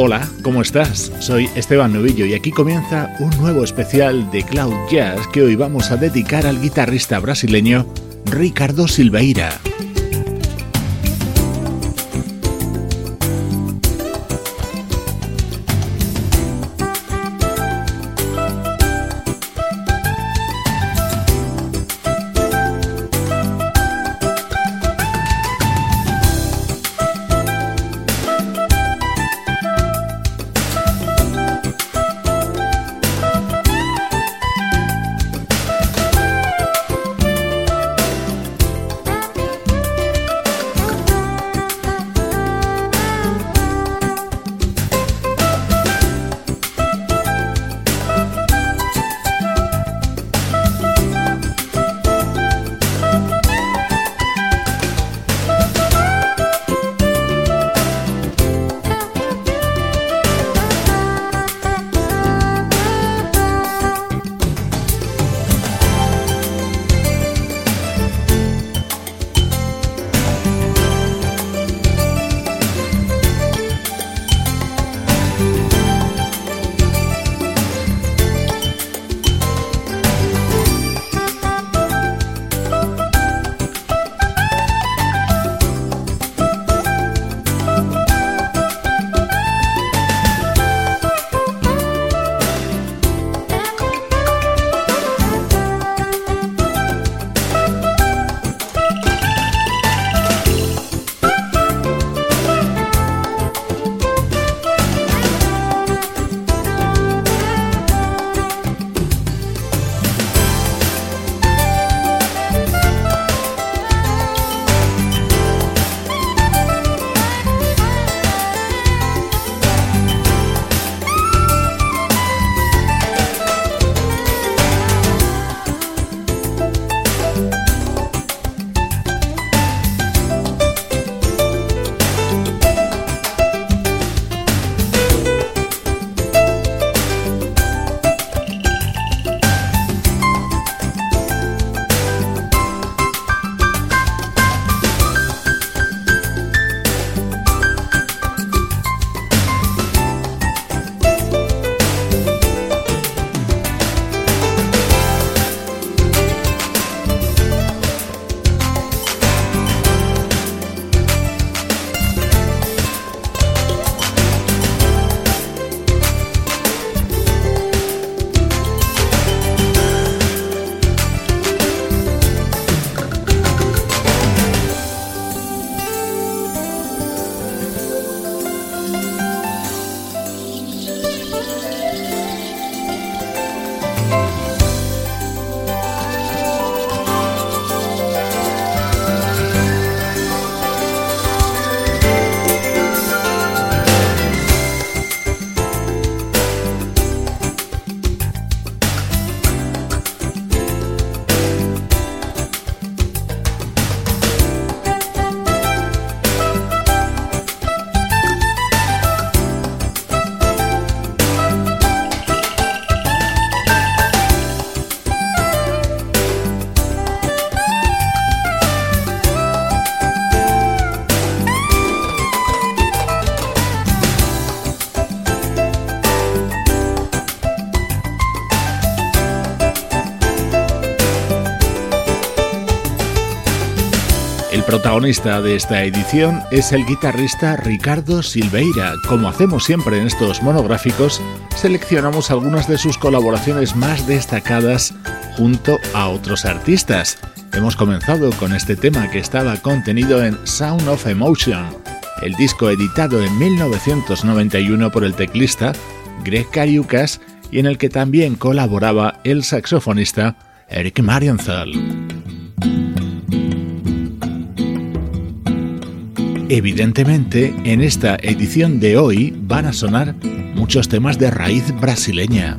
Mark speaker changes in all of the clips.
Speaker 1: Hola, ¿cómo estás? Soy Esteban Novillo y aquí comienza un nuevo especial de Cloud Jazz que hoy vamos a dedicar al guitarrista brasileño Ricardo Silveira. Protagonista de esta edición es el guitarrista Ricardo Silveira. Como hacemos siempre en estos monográficos, seleccionamos algunas de sus colaboraciones más destacadas junto a otros artistas. Hemos comenzado con este tema que estaba contenido en Sound of Emotion, el disco editado en 1991 por el teclista Greg Cariucas y en el que también colaboraba el saxofonista Eric Marienthal. Evidentemente, en esta edición de hoy van a sonar muchos temas de raíz brasileña.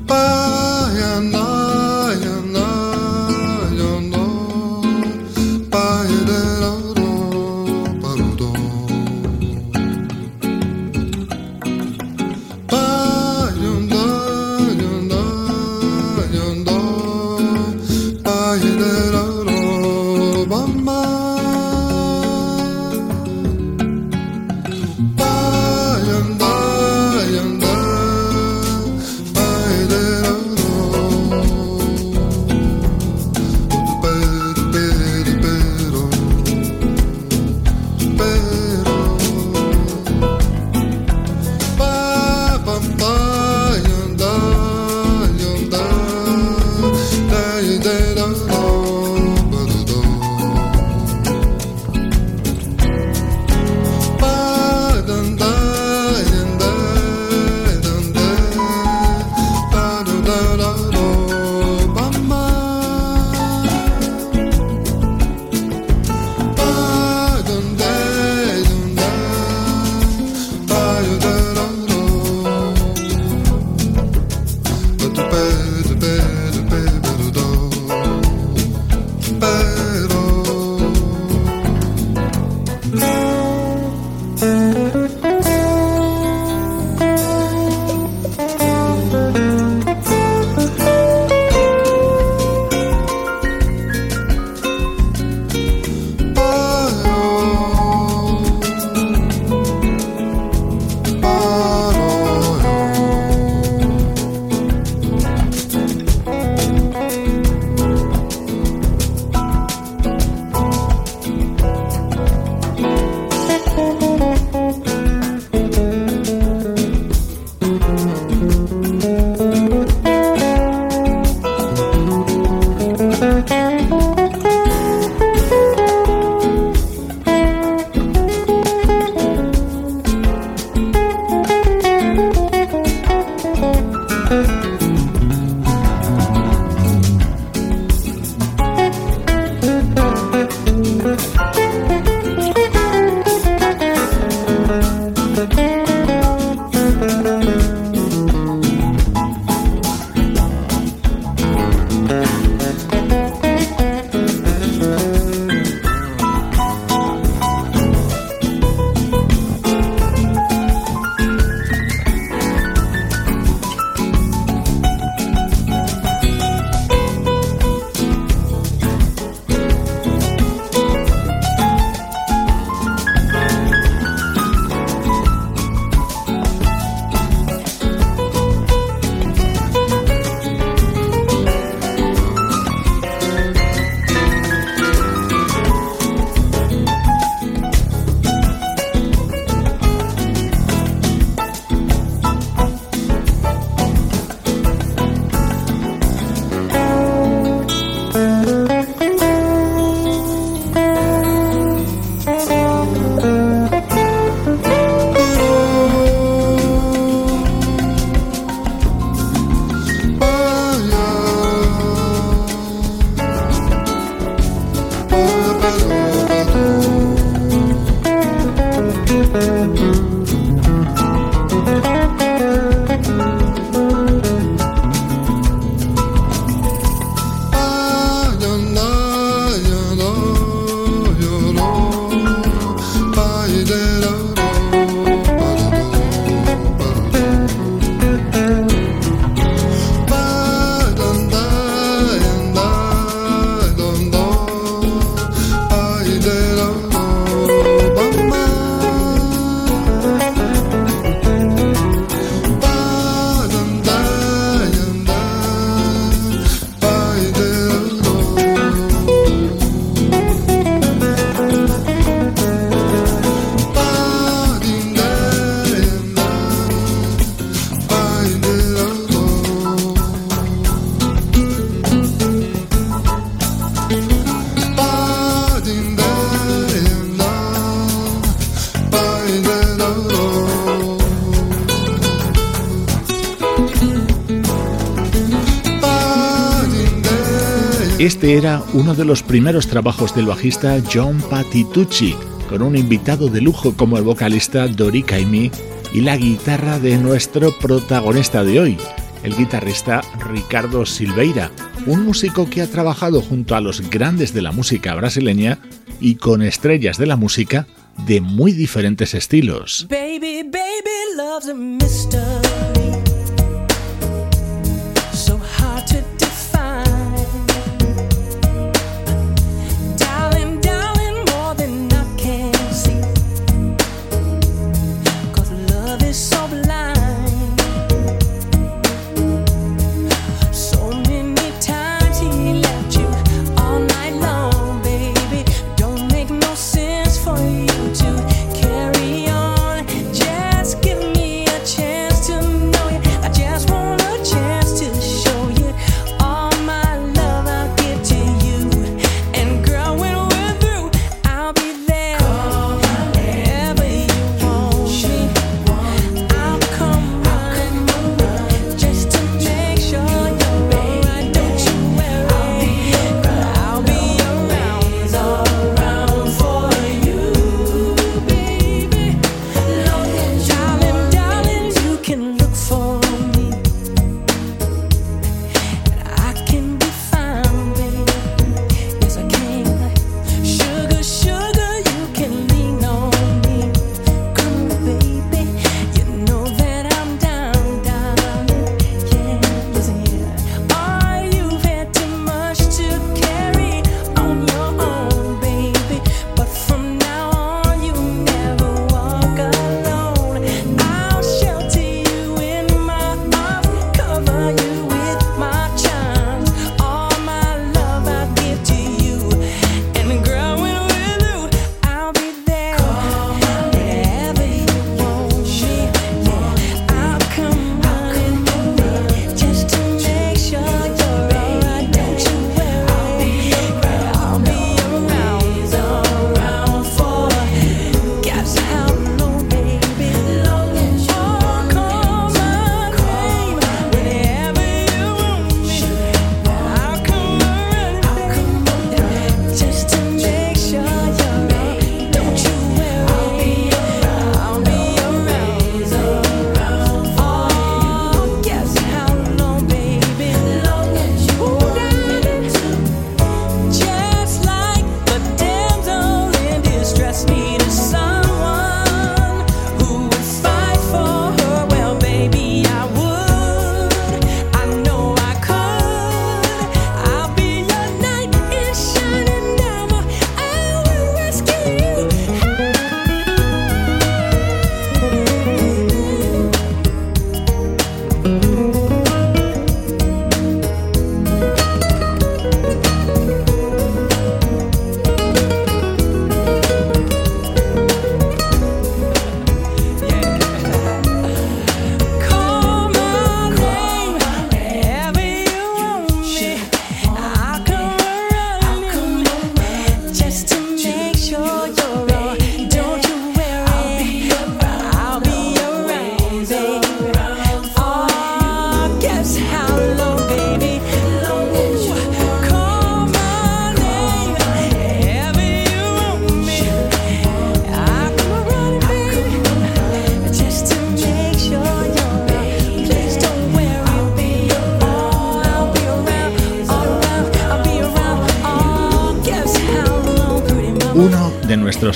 Speaker 2: Este era uno de los primeros trabajos del bajista John Patitucci, con un invitado de lujo como el vocalista Dori Caymmi y la guitarra de nuestro protagonista de hoy, el guitarrista Ricardo Silveira, un músico que ha trabajado junto a los grandes de la música brasileña y con estrellas de la música de muy diferentes estilos.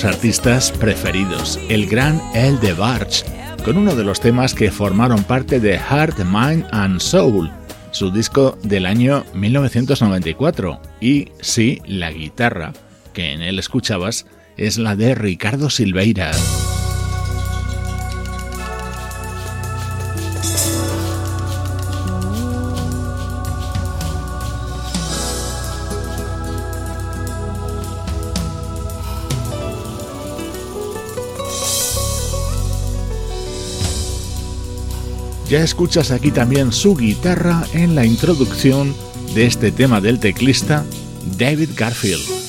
Speaker 2: Artistas preferidos, el gran El de Barge, con uno de los temas que formaron parte de Heart, Mind and Soul, su disco del año 1994. Y sí, la guitarra que en él escuchabas es la de Ricardo Silveira. Ya escuchas aquí también su guitarra en la introducción de este tema del teclista David Garfield.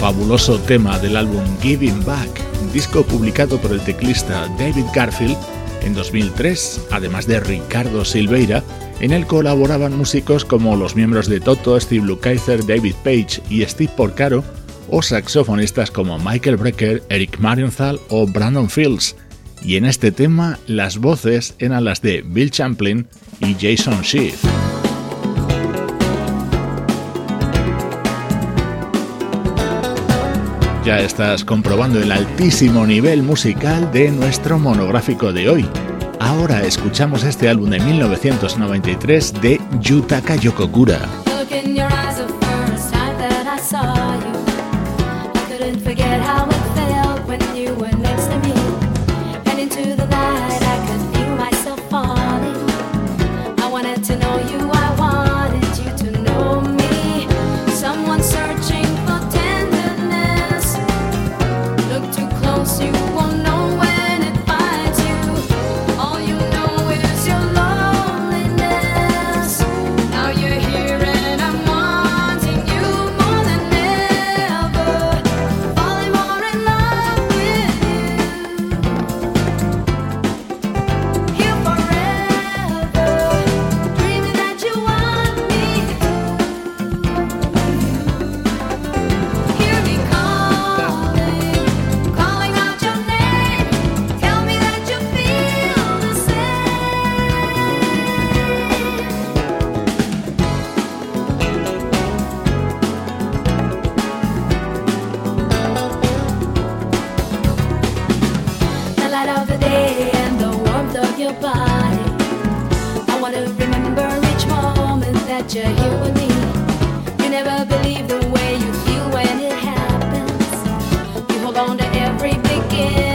Speaker 3: Fabuloso tema del álbum Giving Back, disco publicado por el teclista David Garfield en 2003, además de Ricardo Silveira, en él colaboraban músicos como los miembros de Toto, Steve Lukather, David Page y Steve Porcaro, o saxofonistas como Michael Brecker, Eric Marienthal o Brandon Fields. Y en este tema las voces eran las de Bill Champlin y Jason Schiff. Ya estás comprobando el altísimo nivel musical de nuestro monográfico de hoy. Ahora escuchamos este álbum de 1993 de Yutaka Yokogura. want to remember each moment that you're here with me. You never believe the way you feel when it happens. You hold on to every beginning.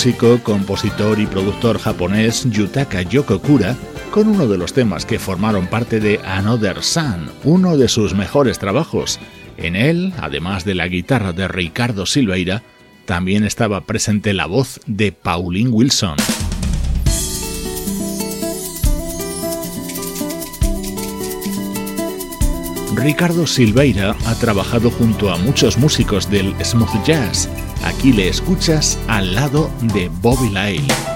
Speaker 1: Músico, compositor y productor japonés Yutaka Yokokura con uno de los temas que formaron parte de Another Sun, uno de sus mejores trabajos. En él, además de la guitarra de Ricardo Silveira, también estaba presente la voz de Pauline Wilson. Ricardo Silveira ha trabajado junto a muchos músicos del smooth jazz. Aquí le escuchas al lado de Bobby Lyle.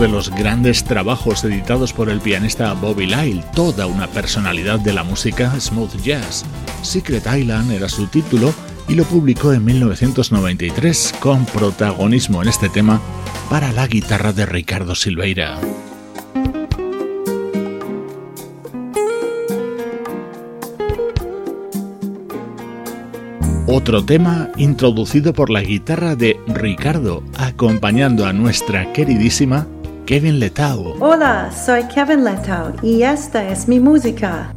Speaker 1: De los grandes trabajos editados por el pianista Bobby Lyle, toda una personalidad de la música smooth jazz. Secret Island era su título y lo publicó en 1993 con protagonismo en este tema para la guitarra de Ricardo Silveira. Otro tema introducido por la guitarra de Ricardo, acompañando a nuestra queridísima Kevin Letao.
Speaker 4: Hola, soy Kevin Letao y esta es mi música.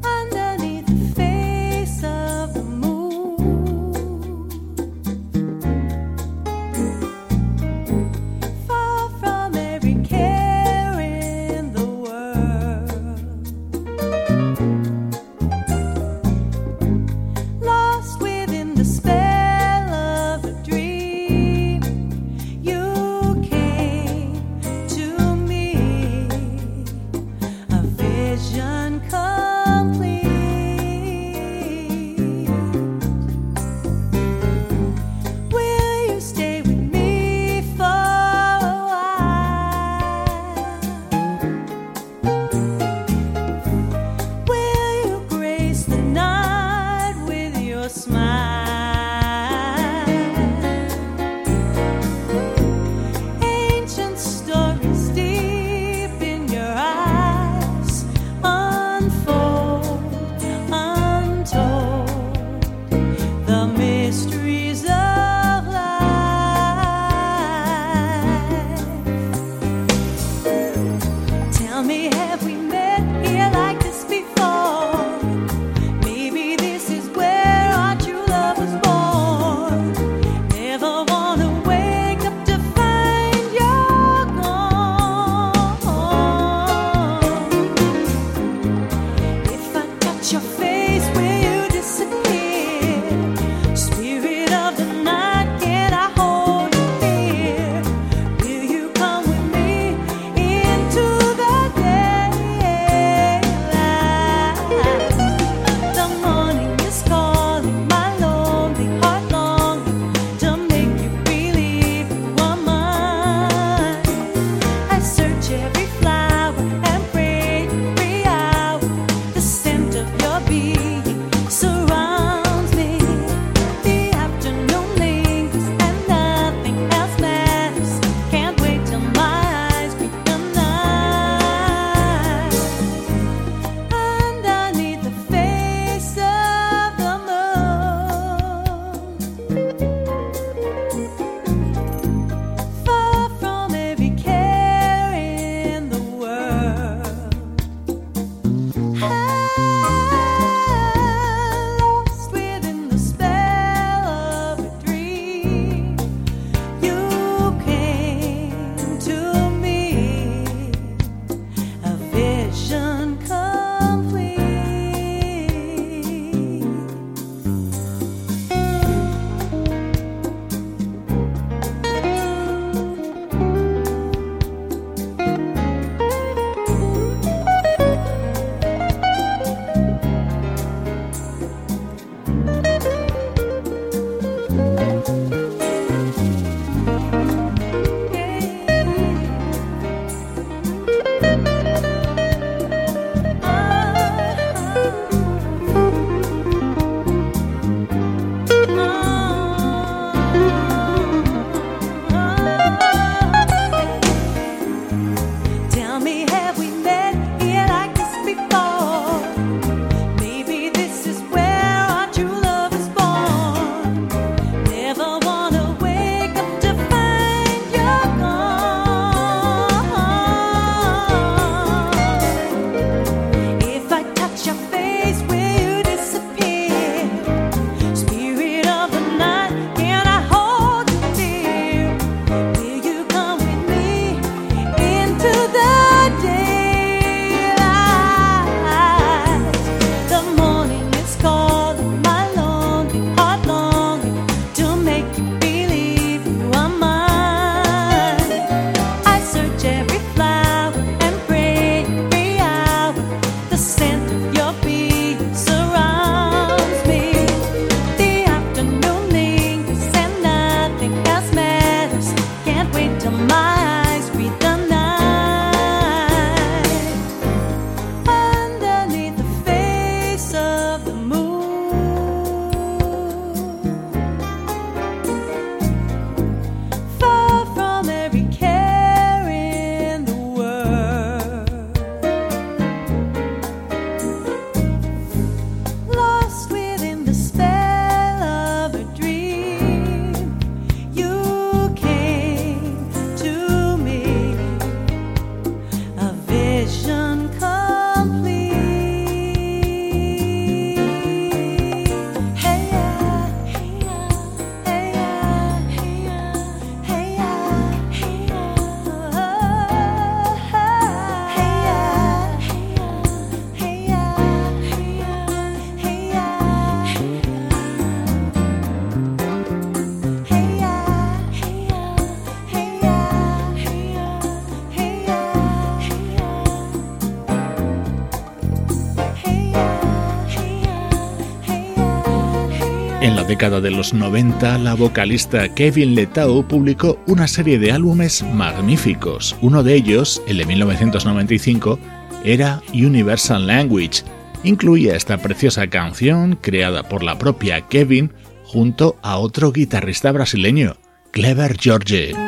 Speaker 1: La década de los 90, la vocalista Kevin Letau publicó una serie de álbumes magníficos. Uno de ellos, el de 1995, era Universal Language. Incluía esta preciosa canción creada por la propia Kevin junto a otro guitarrista brasileño, Clever George.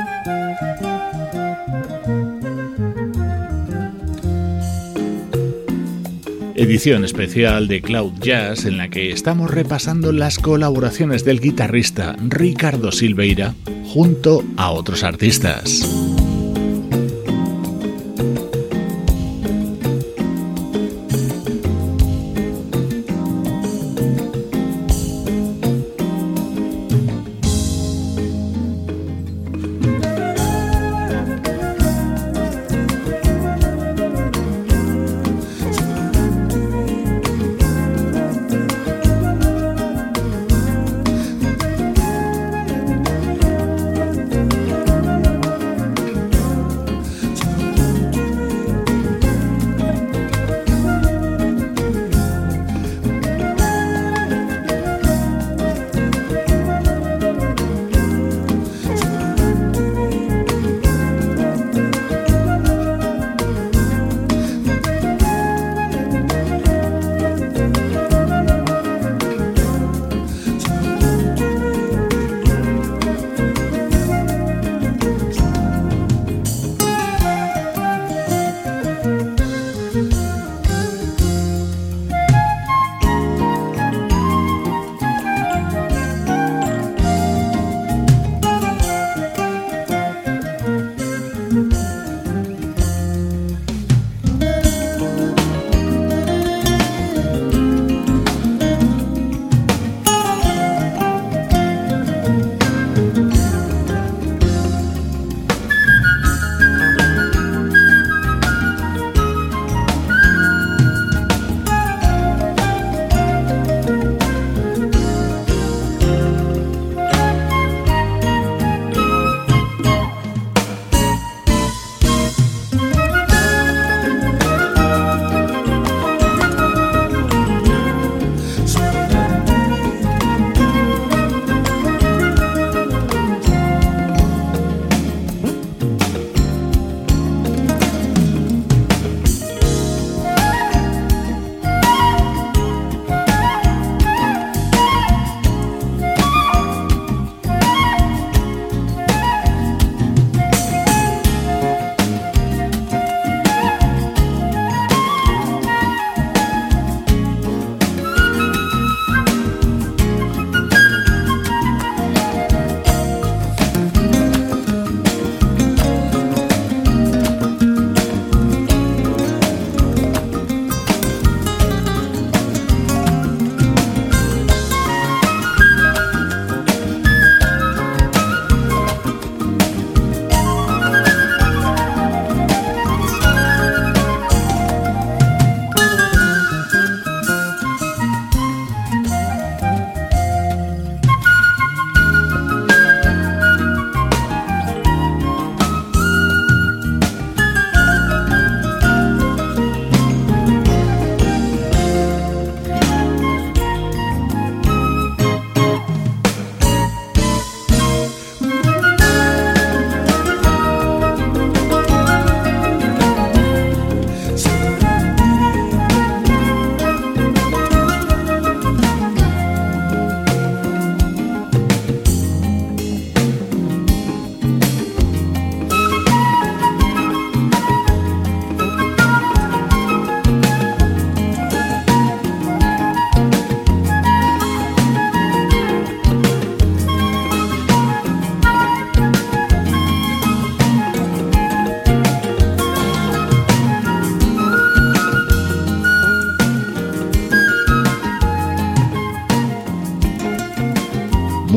Speaker 1: Edición especial de Cloud Jazz en la que estamos repasando las colaboraciones del guitarrista Ricardo Silveira junto a otros artistas.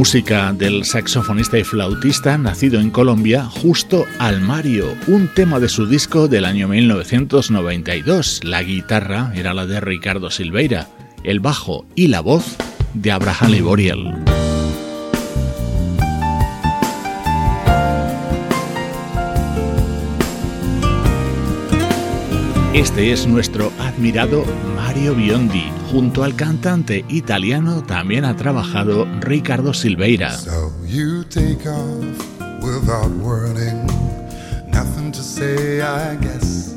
Speaker 1: Música del saxofonista y flautista nacido en Colombia, Justo Almario, un tema de su disco del año 1992. La guitarra era la de Ricardo Silveira, el bajo y la voz de Abraham Liboriel. Este es nuestro admirado Mario Biondi. Junto al cantante italiano también ha trabajado Ricardo Silveira.
Speaker 5: So you take off without wording, nothing to say, I guess.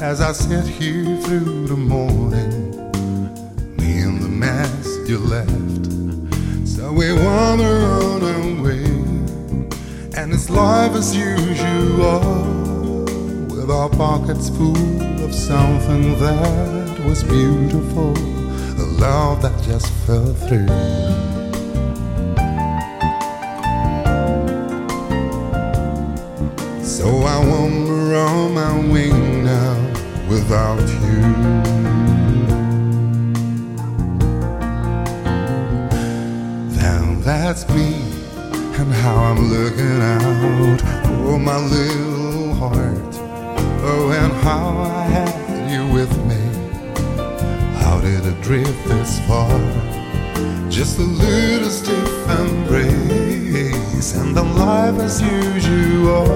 Speaker 5: As I sit here through the morning, me and the mess you left. So we wander on our way, and it's life as usual with our pockets full of something that was beautiful, a love that just fell through. So I wander on my wing now without you. Then that's me and how I'm looking out for my little heart Oh, and how I had you with me. How did it drift this far? Just a little stiff embrace, and life as usual.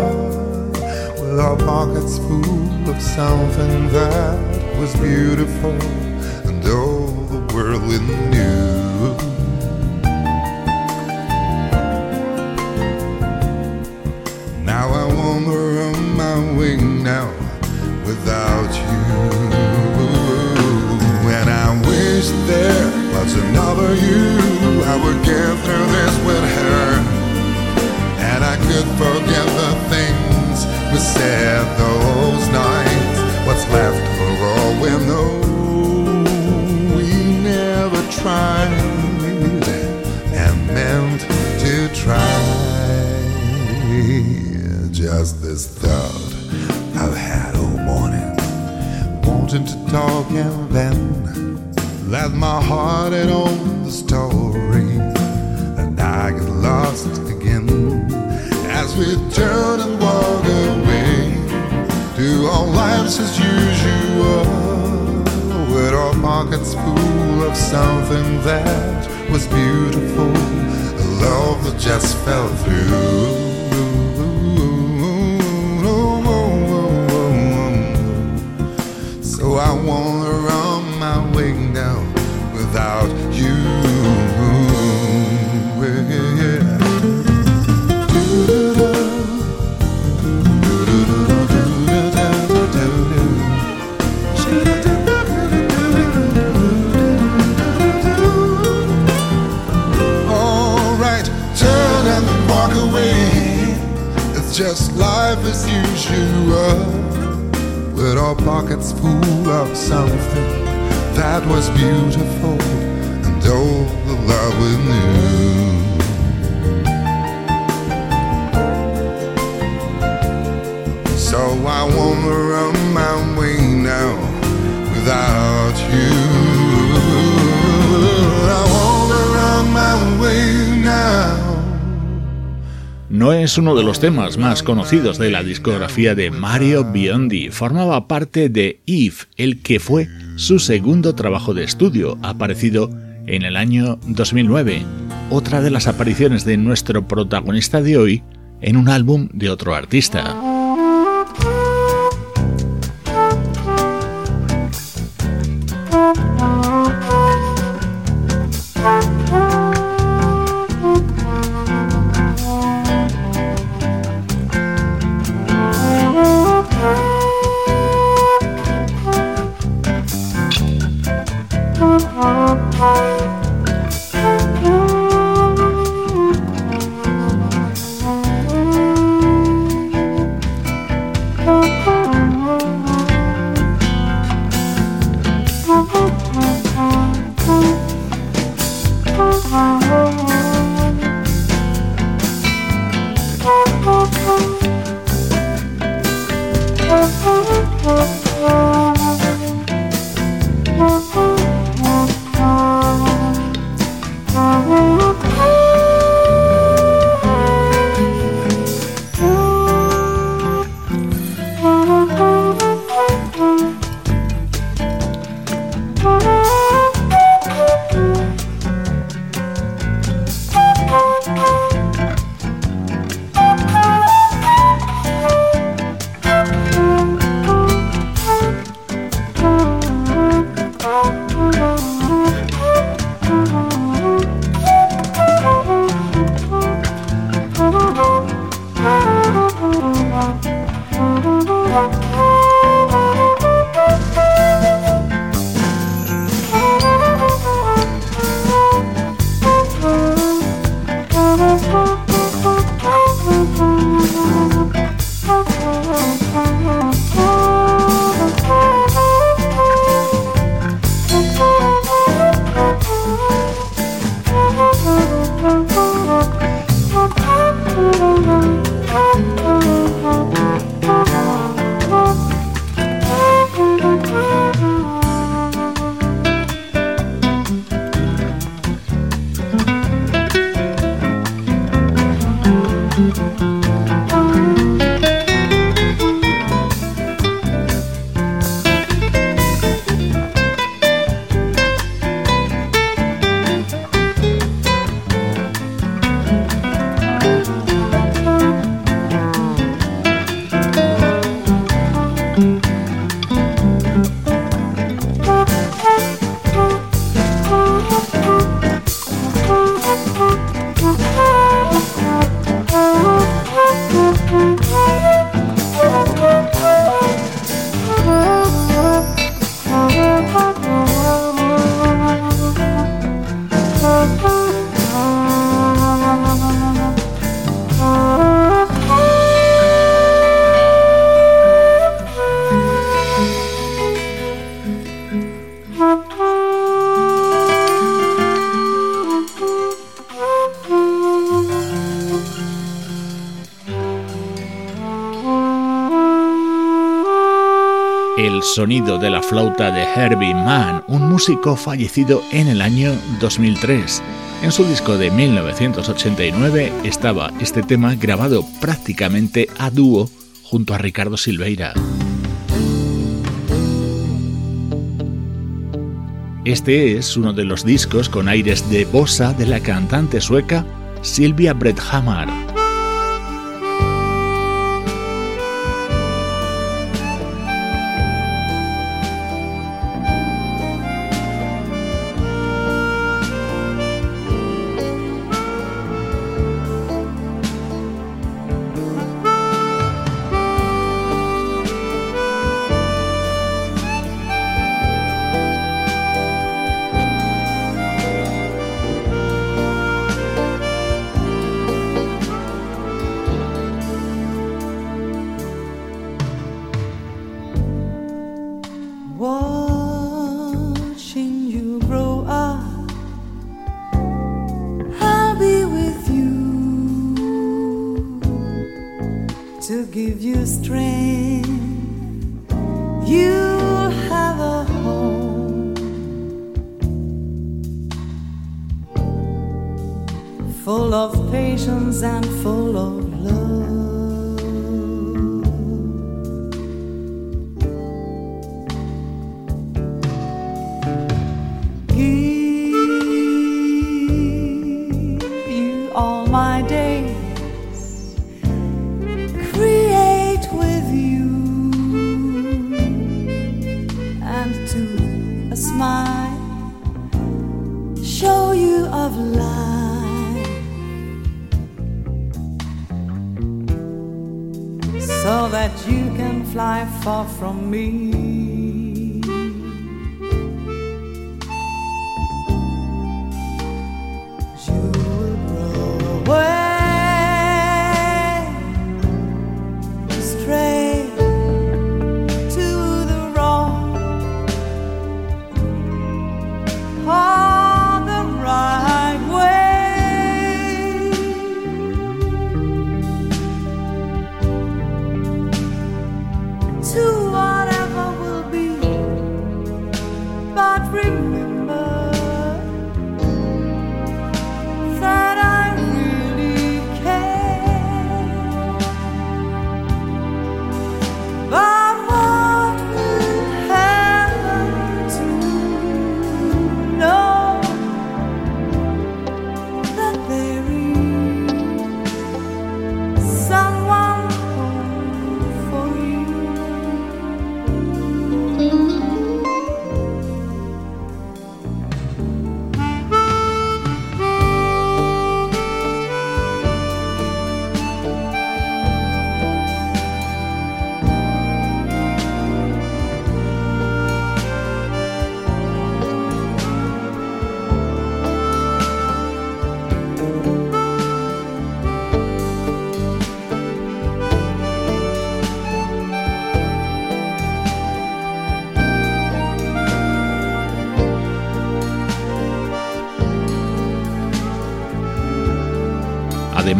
Speaker 5: With our pockets full of something that was beautiful, and all the world we knew. Now I wanna run my wing now without you. And I wish there was another you. I would get through this with her. And I could forget the things we said those nights. What's left of all we know, we never tried and meant to try. Just this thought wanting to talk and then let my heart in on the story, and I get lost again. As we turn and walk away to our lives as usual, with our pockets full of something that was beautiful, a love that just fell through. I with our pockets full of something that was beautiful and all the love we knew. So I wanna run my way now without you. I wanna run my way now.
Speaker 1: No es uno de los temas más conocidos de la discografía de Mario Biondi. Formaba parte de Eve, el que fue su segundo trabajo de estudio, aparecido en el año 2009. Otra de las apariciones de nuestro protagonista de hoy en un álbum de otro artista.
Speaker 4: Sonido de la flauta de Herbie Mann, un músico fallecido en el año 2003. En su disco de 1989 estaba este tema grabado prácticamente a dúo junto a Ricardo Silveira. Este es uno de los discos con aires de bossa de la cantante sueca Silvia Bredhammar.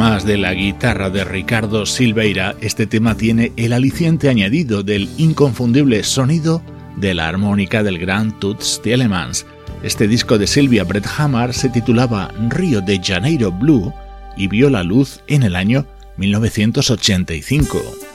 Speaker 4: Además de la guitarra de Ricardo Silveira, este tema tiene el aliciente añadido del inconfundible sonido de la armónica del gran Toots Thielemans. Este disco de Silvia Brett Hammer se titulaba Río de Janeiro Blue y vio la luz en el año
Speaker 1: 1985.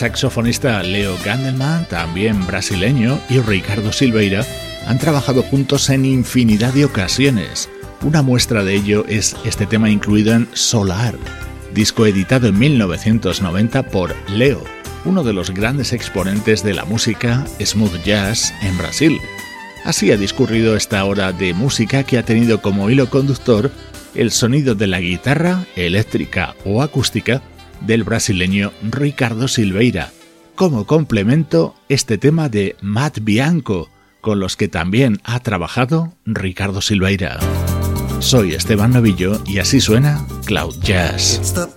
Speaker 1: Saxofonista Leo Gandelman, también brasileño, y Ricardo Silveira han trabajado juntos en infinidad de ocasiones. Una muestra de ello es este tema incluido en Solar, disco editado en 1990 por Leo, uno de los grandes exponentes de la música smooth jazz en Brasil. Así ha discurrido esta hora de música que ha tenido como hilo conductor el sonido de la guitarra, eléctrica o acústica, del brasileño Ricardo Silveira. Como complemento, este tema de Matt Bianco, con los que también ha trabajado Ricardo Silveira. Soy Esteban Novillo y así suena Cloud Jazz.
Speaker 6: It's the.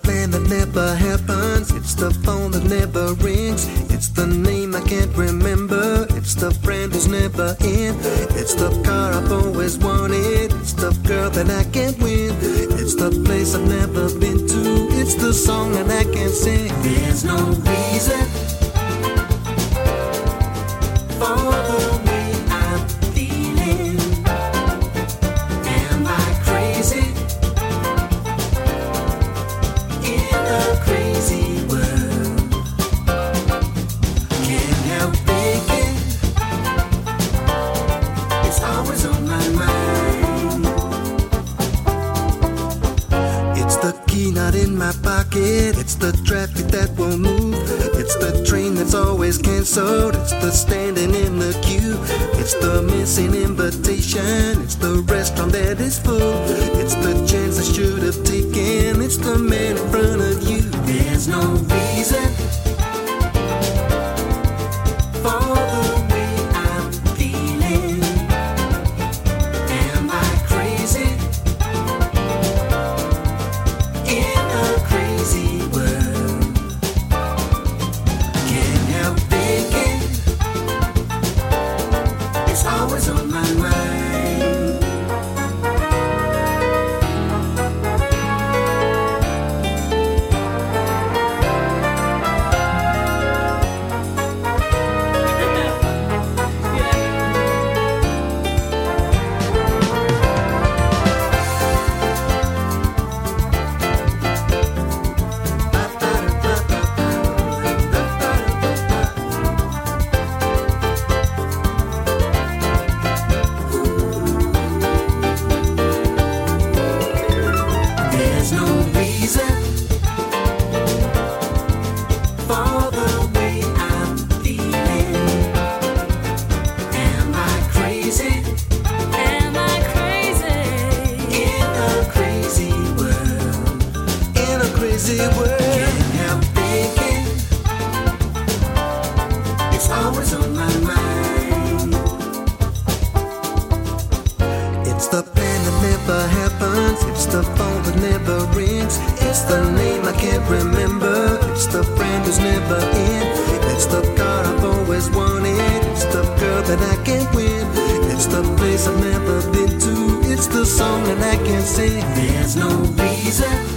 Speaker 6: It's the place I've never been to. It's the song that I can't sing. There's no reason always canceled. It's the standing in the queue. It's the missing invitation. It's the It's the name I can't remember. It's the friend who's never in. It's the car I've always wanted. It's the girl that I can't win. It's the place I've never been to. It's the song that I can't sing. There's no reason.